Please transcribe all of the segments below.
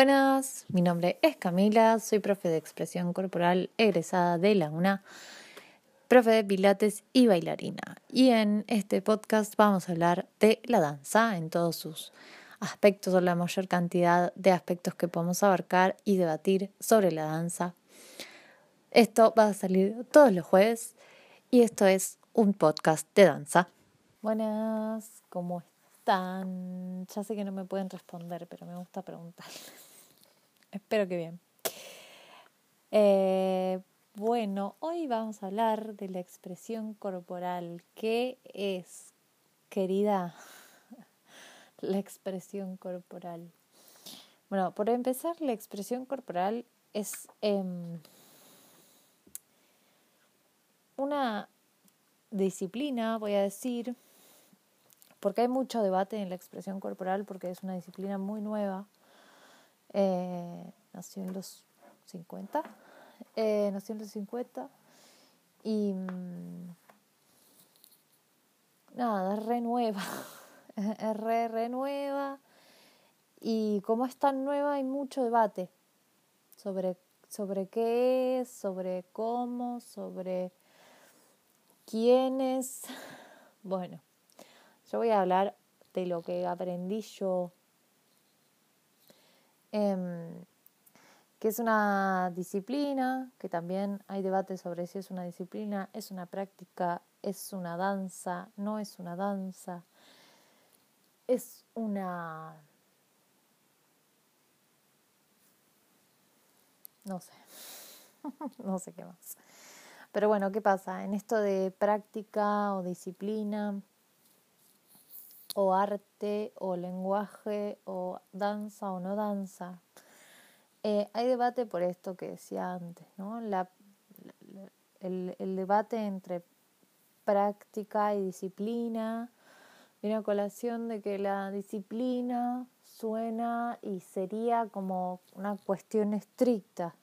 Buenas, mi nombre es Camila, soy profe de expresión corporal egresada de la UNA, profe de pilates y bailarina. Y en este podcast vamos a hablar de la danza en todos sus aspectos o la mayor cantidad de aspectos que podemos abarcar y debatir sobre la danza. Esto va a salir todos los jueves y esto es un podcast de danza. Buenas, ¿cómo están? Ya sé que no me pueden responder, pero me gusta preguntar. Espero que bien. Eh, bueno, hoy vamos a hablar de la expresión corporal. ¿Qué es, querida? la expresión corporal. Bueno, por empezar, la expresión corporal es em, una disciplina, voy a decir, porque hay mucho debate en la expresión corporal, porque es una disciplina muy nueva. Eh, nació en los 50. Eh, nació en los 50. Y mm, nada, es re nueva. es re, re nueva. Y como es tan nueva, hay mucho debate sobre, sobre qué es, sobre cómo, sobre quiénes. Bueno, yo voy a hablar de lo que aprendí yo, em, que es una disciplina, que también hay debate sobre si es una disciplina, es una práctica, es una danza, no es una danza, es una... no sé, no sé qué más. Pero bueno, ¿qué pasa? En esto de práctica o disciplina, o arte o lenguaje o danza o no danza. Eh, hay debate por esto que decía antes, ¿no? El, el, debate entre práctica y disciplina viene a colación de que la disciplina suena y sería como una cuestión estricta,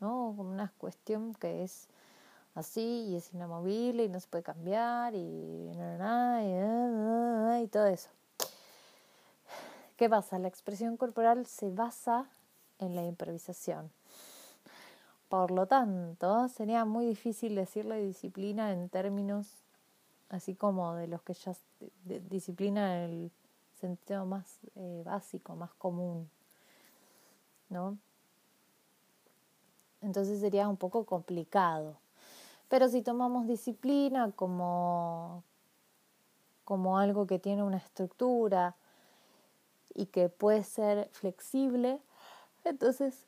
¿no? Como una cuestión que es así y es inamovible y no se puede cambiar y, y, y todo eso. ¿Qué pasa? La expresión corporal se basa en la improvisación. Por lo tanto, sería muy difícil decirle disciplina en términos así como de los que ya disciplina en el sentido más eh, básico, más común, ¿no? Entonces sería un poco complicado. Pero si tomamos disciplina como, como algo que tiene una estructura y que puede ser flexible, entonces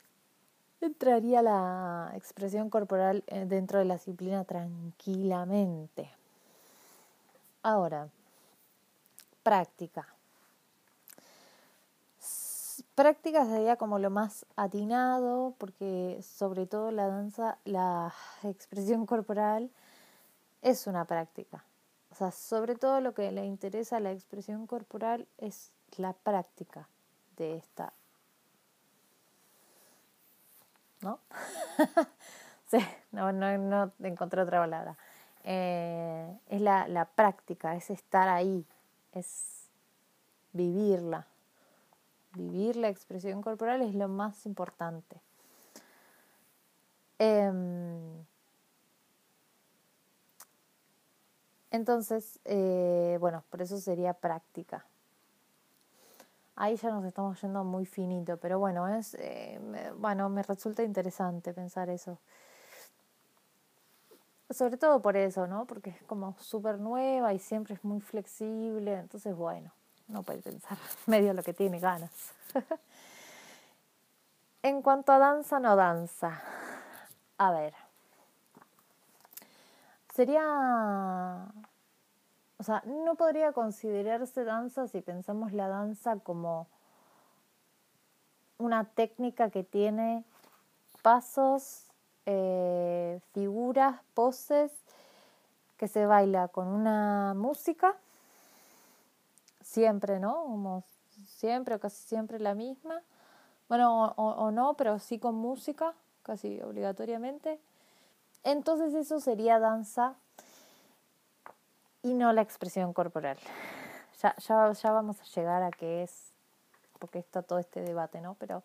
entraría la expresión corporal eh, dentro de la disciplina tranquilamente. Ahora, práctica práctica sería como lo más atinado, porque sobre todo la danza, la expresión corporal es una práctica. O sea, sobre todo lo que le interesa a la expresión corporal es la práctica de esta. ¿No? sí, no, no, no encontré otra palabra. Eh, es la, la práctica, es estar ahí, es vivirla vivir la expresión corporal es lo más importante. Em, entonces, eh, bueno, por eso sería práctica. Ahí ya nos estamos yendo muy finito, pero bueno, es, eh, bueno, me resulta interesante pensar eso. Sobre todo por eso, ¿no? Porque es como súper nueva y siempre es muy flexible, entonces bueno no puede pensar, medio lo que tiene ganas. en cuanto a danza, no danza. A ver. Sería... O sea, no podría considerarse danza si pensamos la danza como una técnica que tiene pasos, eh, figuras, poses, que se baila con una música siempre, ¿no? Como siempre o casi siempre la misma. Bueno, o, no, pero sí con música, casi obligatoriamente. Entonces eso sería danza y no la expresión corporal. Ya, ya, ya vamos a llegar a qué es, porque está todo este debate, ¿no? Pero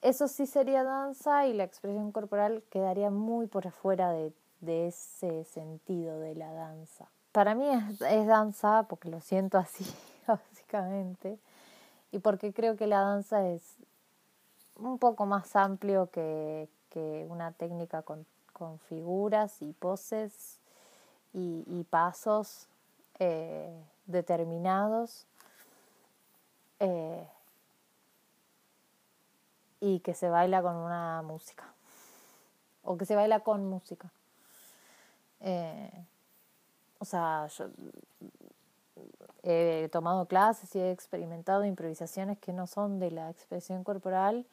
eso sí sería danza y la expresión corporal quedaría muy por afuera de, de ese sentido de la danza. Para mí es, danza porque lo siento así, básicamente, y porque creo que la danza es un poco más amplio que, que una técnica con, con, figuras y poses y, y pasos eh, determinados eh, y que se baila con una música o que se baila con música. Eh, o sea, yo he tomado clases y he experimentado improvisaciones que no son de la expresión corporal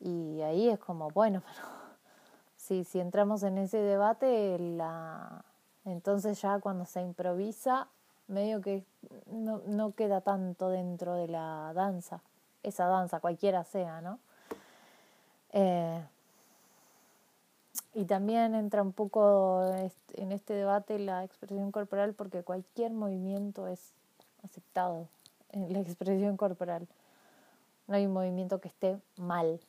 y ahí es como, bueno, pero si, si entramos en ese debate, la, entonces ya cuando se improvisa, medio que no, no queda tanto dentro de la danza, esa danza, cualquiera sea, ¿no? Eh, y también entra un poco en este debate la expresión corporal porque cualquier movimiento es aceptado en la expresión corporal. No hay un movimiento que esté mal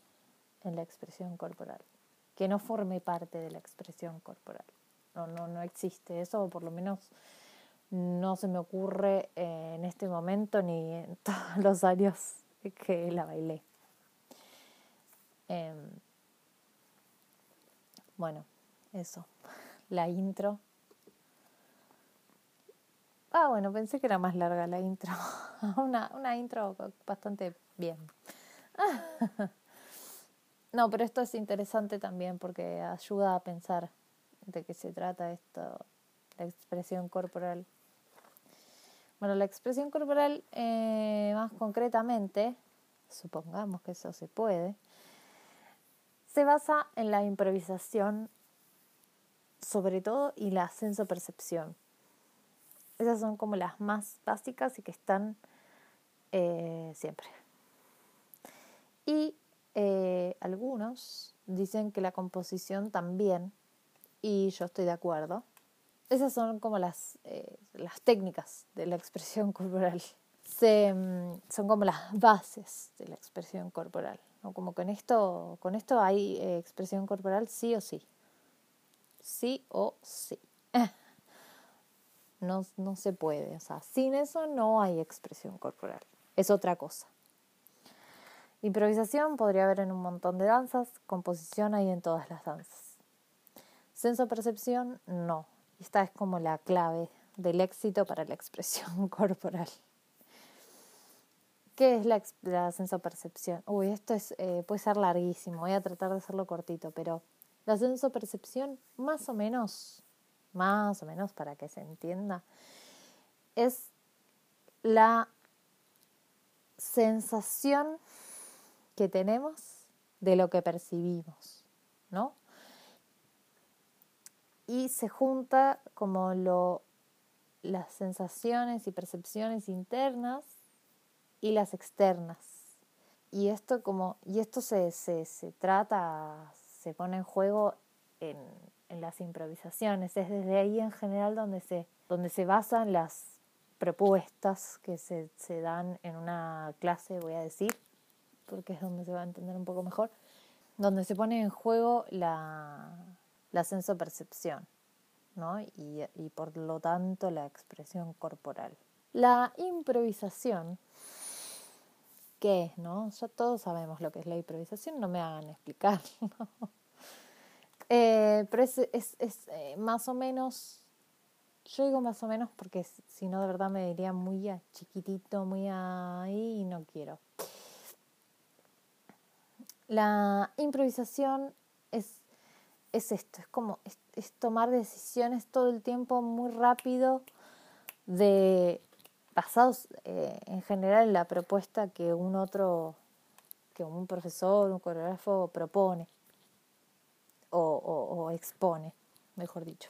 en la expresión corporal, que no forme parte de la expresión corporal. No, no, no existe eso, o por lo menos no se me ocurre eh, en este momento ni en todos los años que la bailé. Em, bueno, eso, la intro. Ah, bueno, pensé que era más larga la intro. una, una intro bastante bien. no, pero esto es interesante también porque ayuda a pensar de qué se trata esto, la expresión corporal. Bueno, la expresión corporal, eh, más concretamente, supongamos que eso se puede, se basa en la improvisación sobre todo y la sensopercepción. Esas son como las más básicas y que están eh, siempre. Y eh, algunos dicen que la composición también, y yo estoy de acuerdo. Esas son como las, eh, las técnicas de la expresión corporal. Se, mm, son como las bases de la expresión corporal. Como con esto, con esto hay eh, expresión corporal sí o sí. Sí o sí. No, no se puede. O sea, sin eso no hay expresión corporal. Es otra cosa. Improvisación podría haber en un montón de danzas, composición hay en todas las danzas. Senso percepción, no. Esta es como la clave del éxito para la expresión corporal. ¿Qué es la, la sensopercepción? Uy, esto es, eh, puede ser larguísimo, voy a tratar de hacerlo cortito, pero la sensopercepción, más o menos, más o menos para que se entienda, es la sensación que tenemos de lo que percibimos, ¿no? Y se junta como lo, las sensaciones y percepciones internas y las externas. Y esto como, y esto se, se, se trata, se pone en juego en, en, las improvisaciones. Es desde ahí en general donde se, donde se basan las propuestas que se, se dan en una clase, voy a decir, porque es donde se va a entender un poco mejor, donde se pone en juego la, la sensopercepción, ¿no? Y, y por lo tanto la expresión corporal. La improvisación qué es, ¿no? Ya todos sabemos lo que es la improvisación, no me hagan explicar, eh, pero es, es, es eh, más o menos, yo digo más o menos porque si no de verdad me diría muy a chiquitito, muy ahí y no quiero. La improvisación es, es esto, es como es tomar decisiones todo el tiempo muy rápido de basados eh, en general en la propuesta que un otro, que un profesor, un coreógrafo propone o, expone, mejor dicho.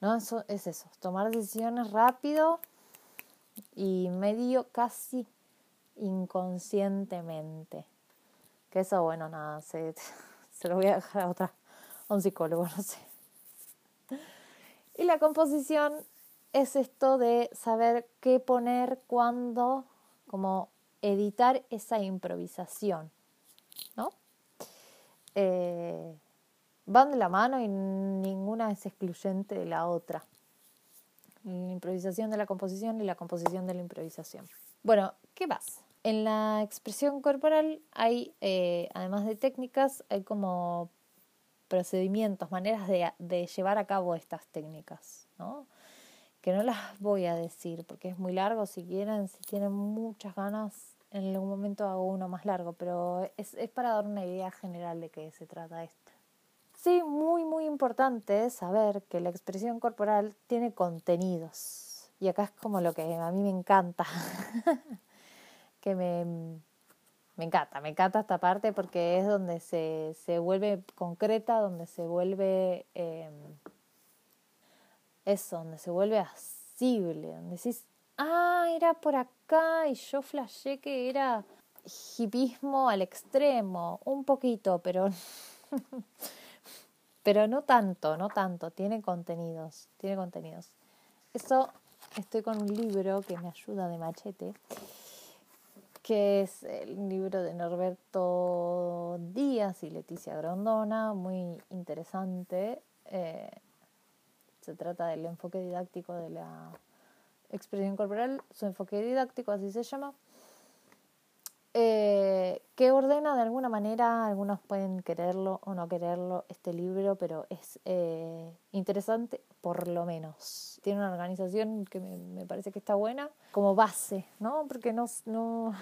¿No? Eso es eso, tomar decisiones rápido y medio casi inconscientemente. Que eso, bueno, nada, se, se lo voy a dejar a otra, a un psicólogo, no sé. Y la composición es esto de saber qué poner cuando, como editar esa improvisación, ¿no? eh, van de la mano y ninguna es excluyente de la otra. La improvisación de la composición y la composición de la improvisación. Bueno, ¿qué más? En la expresión corporal hay, eh, además de técnicas, hay como procedimientos, maneras de, de, llevar a cabo estas técnicas, ¿no? Que no las voy a decir porque es muy largo, si quieren, si tienen muchas ganas, en algún momento hago uno más largo, pero es, es para dar una idea general de qué se trata esto. Sí, muy, muy importante saber que la expresión corporal tiene contenidos. Y acá es como lo que a mí me encanta. que me, me encanta, me encanta esta parte porque es donde se, se vuelve concreta, donde se vuelve eh, eso, donde se vuelve asible, donde decís, ah, era por acá y yo flashé que era hipismo al extremo, un poquito, pero pero no tanto, no tanto, tiene contenidos, tiene contenidos. Eso estoy con un libro que me ayuda de machete, que es el libro de Norberto Díaz y Leticia Grondona, muy interesante. Eh, se trata del enfoque didáctico de la expresión corporal, su enfoque didáctico, así se llama, eh, que ordena de alguna manera, algunos pueden quererlo o no quererlo, este libro, pero es eh, interesante por lo menos. Tiene una organización que me, parece que está buena como base, ¿no? Porque no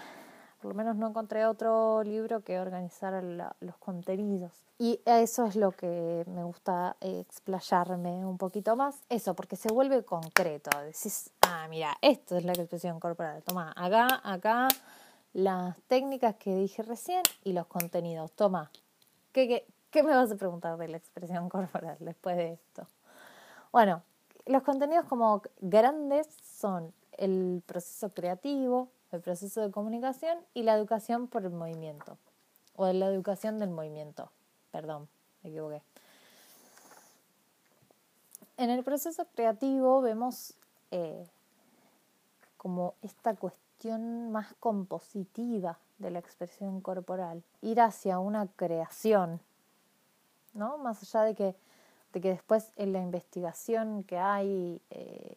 por lo menos no encontré otro libro que organizara los contenidos. Y eso es lo que me gusta explayarme un poquito más. Eso, porque se vuelve concreto. Decís, ah, mira, esto es la expresión corporal. Toma, acá, acá, las técnicas que dije recién y los contenidos. Toma, ¿qué, qué, qué me vas a preguntar de la expresión corporal después de esto? Bueno, los contenidos como grandes son el proceso creativo, el proceso de comunicación y la educación por el movimiento, o la educación del movimiento, perdón, me equivoqué. En el proceso creativo vemos eh, como esta cuestión más compositiva de la expresión corporal, ir hacia una creación, ¿no? Más allá de que, de que después en la investigación que hay eh,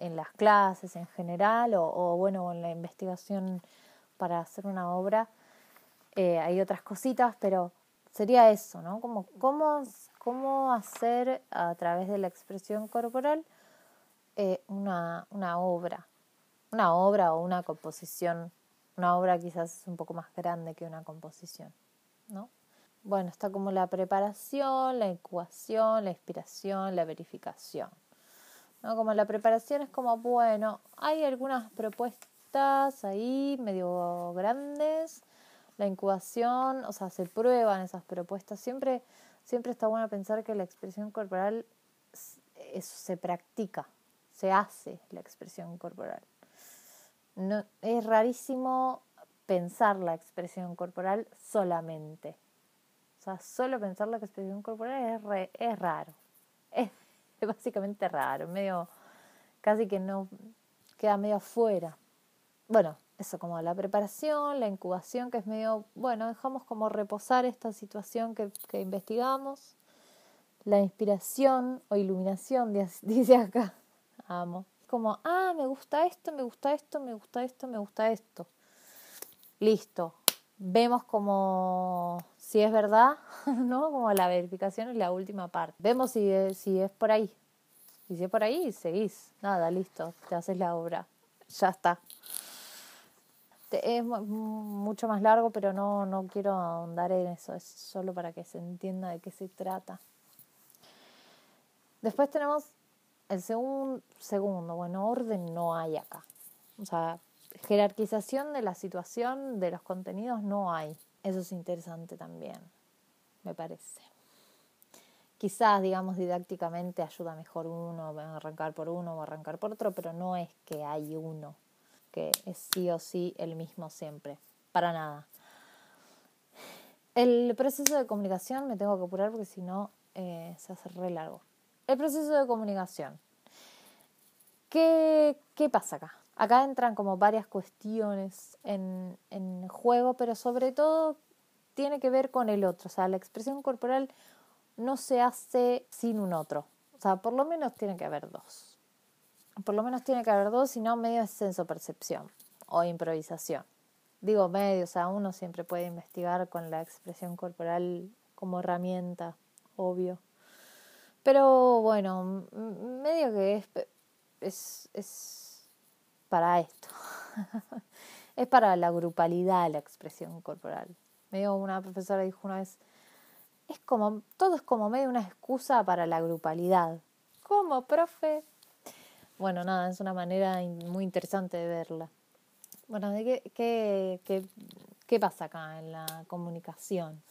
en las clases en general o, bueno, en la investigación para hacer una obra. Eh, hay otras cositas, pero sería eso, ¿no? Como cómo, cómo hacer a través de la expresión corporal eh, una, una obra, una obra o una composición. Una obra quizás es un poco más grande que una composición, ¿no? Bueno, está como la preparación, la incubación, la inspiración, la verificación. ¿No? Como la preparación es como, bueno, hay algunas propuestas ahí medio grandes, la incubación, o sea, se prueban esas propuestas. Siempre, siempre está bueno pensar que la expresión corporal se practica, se hace la expresión corporal. No, es rarísimo pensar la expresión corporal solamente. O sea, solo pensar la expresión corporal es, es raro. Es básicamente raro, medio, casi que no queda medio afuera. Bueno, eso como la preparación, la incubación, que es medio, bueno, dejamos como reposar esta situación que, que investigamos. La inspiración o iluminación, dice acá, amo. Como, ah, me gusta esto, me gusta esto, me gusta esto, me gusta esto. Listo. Vemos como si es verdad, ¿no? Como la verificación es la última parte. Vemos si es, si es por ahí. Y si es por ahí, seguís. Nada, listo, te haces la obra. Ya está. Es mucho más largo, pero no, no quiero ahondar en eso. Es solo para que se entienda de qué se trata. Después tenemos el segundo, segundo, bueno, orden no hay acá. O sea, jerarquización de la situación, de los contenidos no hay. Eso es interesante también, me parece. Quizás, digamos, didácticamente ayuda mejor uno, arrancar por uno o arrancar por otro, pero no es que hay uno que es sí o sí el mismo siempre, para nada. El proceso de comunicación me tengo que apurar porque si no eh, se hace re largo. El proceso de comunicación. ¿Qué, ¿Qué pasa acá? Acá entran como varias cuestiones en, juego, pero sobre todo tiene que ver con el otro. O sea, la expresión corporal no se hace sin un otro. O sea, por lo menos tiene que haber dos. Por lo menos tiene que haber dos, si no medio es senso-percepción o improvisación. Digo medio, o sea, uno siempre puede investigar con la expresión corporal como herramienta, obvio. Pero bueno, medio que es, es, es para esto. es para la grupalidad la expresión corporal. Medio una profesora dijo una vez, es como, todo es como medio una excusa para la grupalidad. ¿Cómo, profe? Bueno, nada, es una manera muy interesante de verla. Bueno, ¿de qué, qué, qué, qué pasa acá en la comunicación?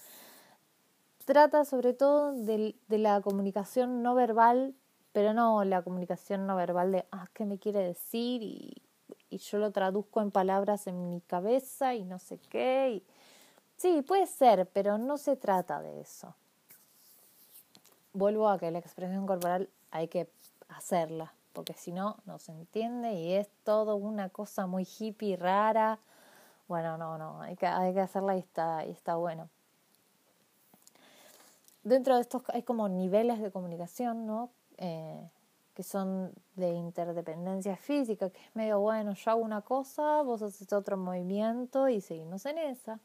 Trata sobre todo de, de, la comunicación no verbal, pero no la comunicación no verbal de, ah, ¿qué me quiere decir? Y, y yo lo traduzco en palabras en mi cabeza y no sé qué. Y, Sí, puede ser, pero no se trata de eso. Vuelvo a que la expresión corporal hay que hacerla, porque si no, no se entiende y es todo una cosa muy hippie, rara. Bueno, no, no, hay que, hay que hacerla y está, y está bueno. Dentro de estos hay como niveles de comunicación, ¿no? Eh, que son de interdependencia física, que es medio bueno, yo hago una cosa, vos haces otro movimiento y seguimos en esa.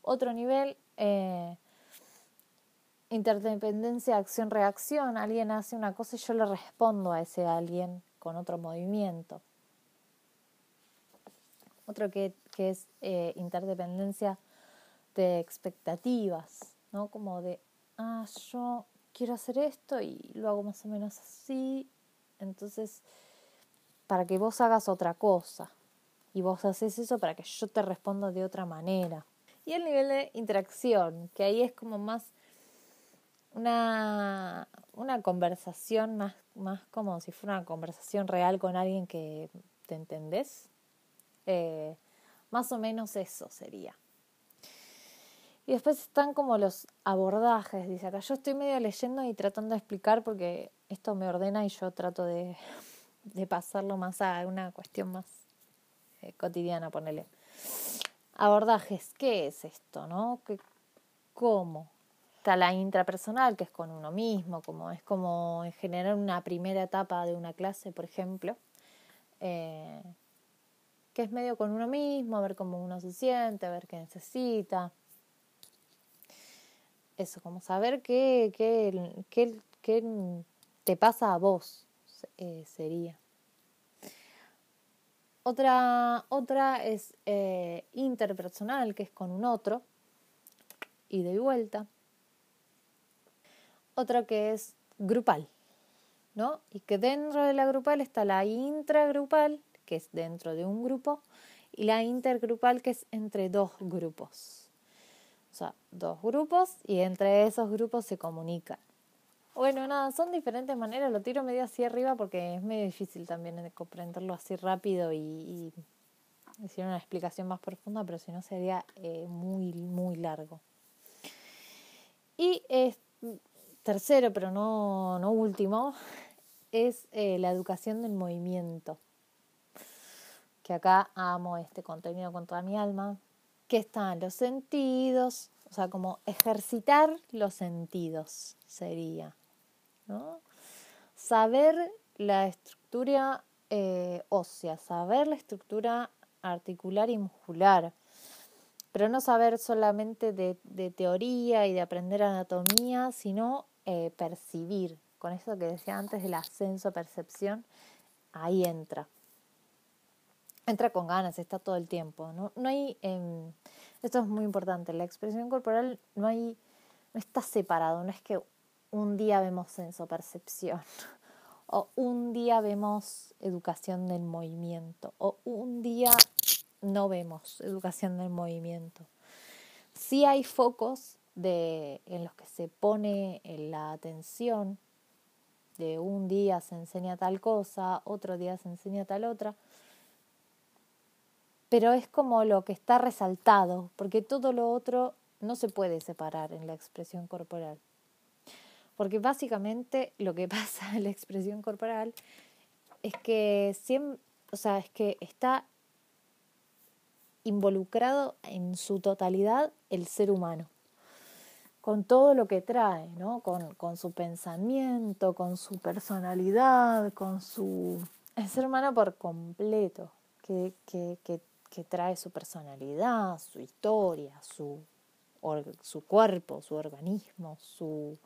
Otro nivel, eh, interdependencia, acción-reacción. Alguien hace una cosa y yo le respondo a ese alguien con otro movimiento. Otro que, que es eh, interdependencia de expectativas, ¿no? Como de, ah, yo quiero hacer esto y lo hago más o menos así. Entonces, para que vos hagas otra cosa. Y vos haces eso para que yo te responda de otra manera. Y el nivel de interacción, que ahí es como más una, una conversación, más, más como si fuera una conversación real con alguien que te entendés. Eh, más o menos eso sería. Y después están como los abordajes, dice acá. Yo estoy medio leyendo y tratando de explicar porque esto me ordena y yo trato de, de pasarlo más a una cuestión más eh, cotidiana, ponele abordajes. ¿Qué es esto? ¿No? ¿Qué, ¿Cómo? Está la intrapersonal, que es con uno mismo, como es como en generar una primera etapa de una clase, por ejemplo, eh, que es medio con uno mismo, a ver cómo uno se siente, a ver qué necesita. Eso, como saber qué, qué, qué te pasa a vos, eh, sería. Otra, otra es eh, interpersonal, que es con un otro, y de vuelta. Otra que es grupal, ¿no? Y que dentro de la grupal está la intragrupal, que es dentro de un grupo, y la intergrupal, que es entre dos grupos. O sea, dos grupos y entre esos grupos se comunican. Bueno, nada, son diferentes maneras, lo tiro medio así arriba porque es medio difícil también de comprenderlo así rápido y, y decir una explicación más profunda, pero si no sería eh, muy, muy largo. Y tercero, pero no, no último, es eh, la educación del movimiento. Que acá amo este contenido con toda mi alma. Que están los sentidos, o sea, como ejercitar los sentidos sería. Saber la estructura eh, ósea, saber la estructura articular y muscular, pero no saber solamente de, teoría y de aprender anatomía, sino eh, percibir. Con eso que decía antes del ascenso percepción, ahí entra. Entra con ganas, está todo el tiempo. No, no hay, em, esto es muy importante, la expresión corporal no hay, no está separado, no es que un día vemos sensopercepción, o un día vemos educación del movimiento, o un día no vemos educación del movimiento. Sí hay focos de, en los que se pone la atención, de un día se enseña tal cosa, otro día se enseña tal otra, pero es como lo que está resaltado, porque todo lo otro no se puede separar en la expresión corporal. Porque básicamente lo que pasa en la expresión corporal es que siempre, o sea, es que está involucrado en su totalidad el ser humano. con todo lo que trae, ¿no? Con, con su pensamiento, con su personalidad, con su... El ser humano por completo, que, que, que, que trae su personalidad, su historia, su, su cuerpo, su organismo, su,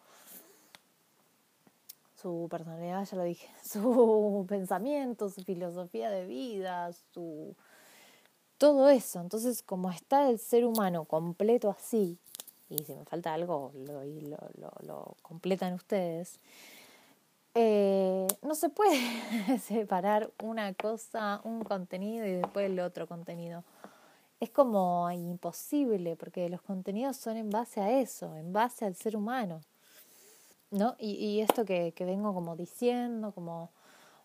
su personalidad, ya lo dije, su pensamiento, su filosofía de vida, su todo eso. Entonces, como está el ser humano completo así, y si me falta algo, lo, lo, lo, completan ustedes, eh, no se puede separar una cosa, un contenido y después el otro contenido. Es como imposible, porque los contenidos son en base a eso, en base al ser humano. ¿No? Y, y esto que, que, vengo como diciendo, como,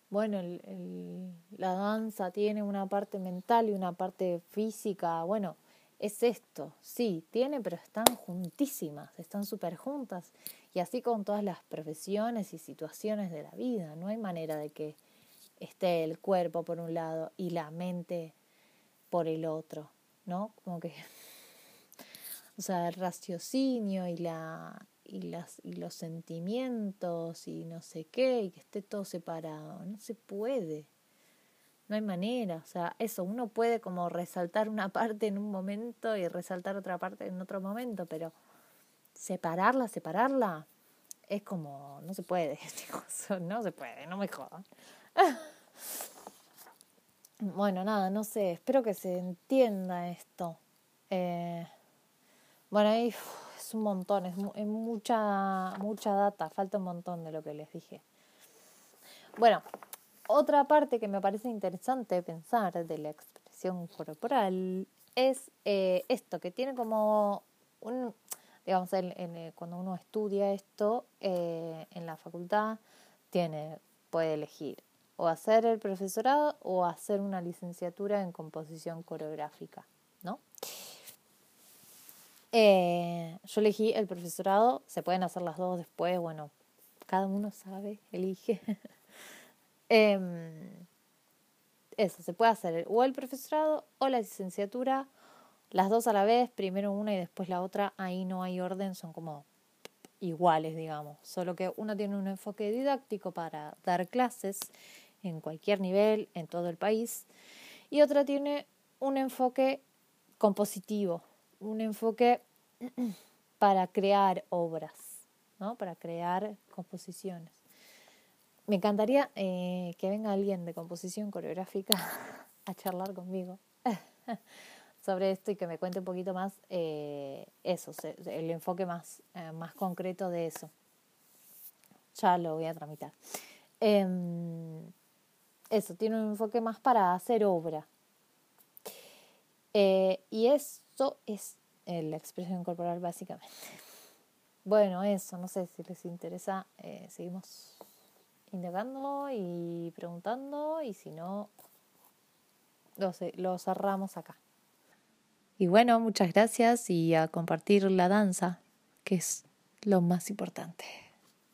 bueno, el, el, la danza tiene una parte mental y una parte física, bueno, es esto, sí, tiene, pero están juntísimas, están súper juntas. Y así con todas las profesiones y situaciones de la vida, no hay manera de que esté el cuerpo por un lado y la mente por el otro, ¿no? Como que, o sea, el raciocinio y la, y, las, y los sentimientos y no sé qué, y que esté todo separado. No se puede. No hay manera. O sea, eso, uno puede como resaltar una parte en un momento y resaltar otra parte en otro momento, pero separarla, separarla, es como, no se puede, no se puede, no me jodan. Bueno, nada, no sé, espero que se entienda esto. Eh, bueno, ahí un montón, es, mucha, mucha data, falta un montón de lo que les dije. Bueno, otra parte que me parece interesante pensar de la expresión corporal es eh, esto, que tiene como un, digamos, eh, cuando uno estudia esto eh, en la facultad, tiene, puede elegir o hacer el profesorado o hacer una licenciatura en composición coreográfica, ¿no? Eh, yo elegí el profesorado, se pueden hacer las dos después, bueno, cada uno sabe, elige. eh, eso, se puede hacer o el profesorado o la licenciatura, las dos a la vez, primero una y después la otra, ahí no hay orden, son como iguales, digamos, solo que uno tiene un enfoque didáctico para dar clases en cualquier nivel, en todo el país, y otra tiene un enfoque compositivo, un enfoque para crear obras, ¿no? para crear composiciones. Me encantaría eh, que venga alguien de composición coreográfica a charlar conmigo sobre esto y que me cuente un poquito más eh, eso, el enfoque más, eh, más concreto de eso. Ya lo voy a tramitar. Eh, eso, tiene un enfoque más para hacer obra. Y eso es eh, la expresión corporal básicamente. Bueno, eso, no sé si les interesa, eh, seguimos indagando y preguntando y si no, lo, lo cerramos acá. Y bueno, muchas gracias y a compartir la danza, que es lo más importante.